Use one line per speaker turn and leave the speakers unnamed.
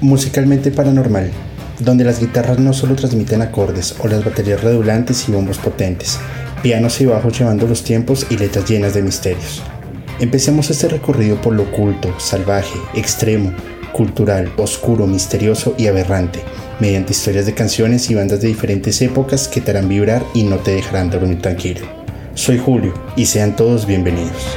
Musicalmente paranormal, donde las guitarras no solo transmiten acordes o las baterías redundantes y bombos potentes, pianos y bajos llevando los tiempos y letras llenas de misterios. Empecemos este recorrido por lo oculto, salvaje, extremo, cultural, oscuro, misterioso y aberrante, mediante historias de canciones y bandas de diferentes épocas que te harán vibrar y no te dejarán dormir tranquilo. Soy Julio y sean todos bienvenidos.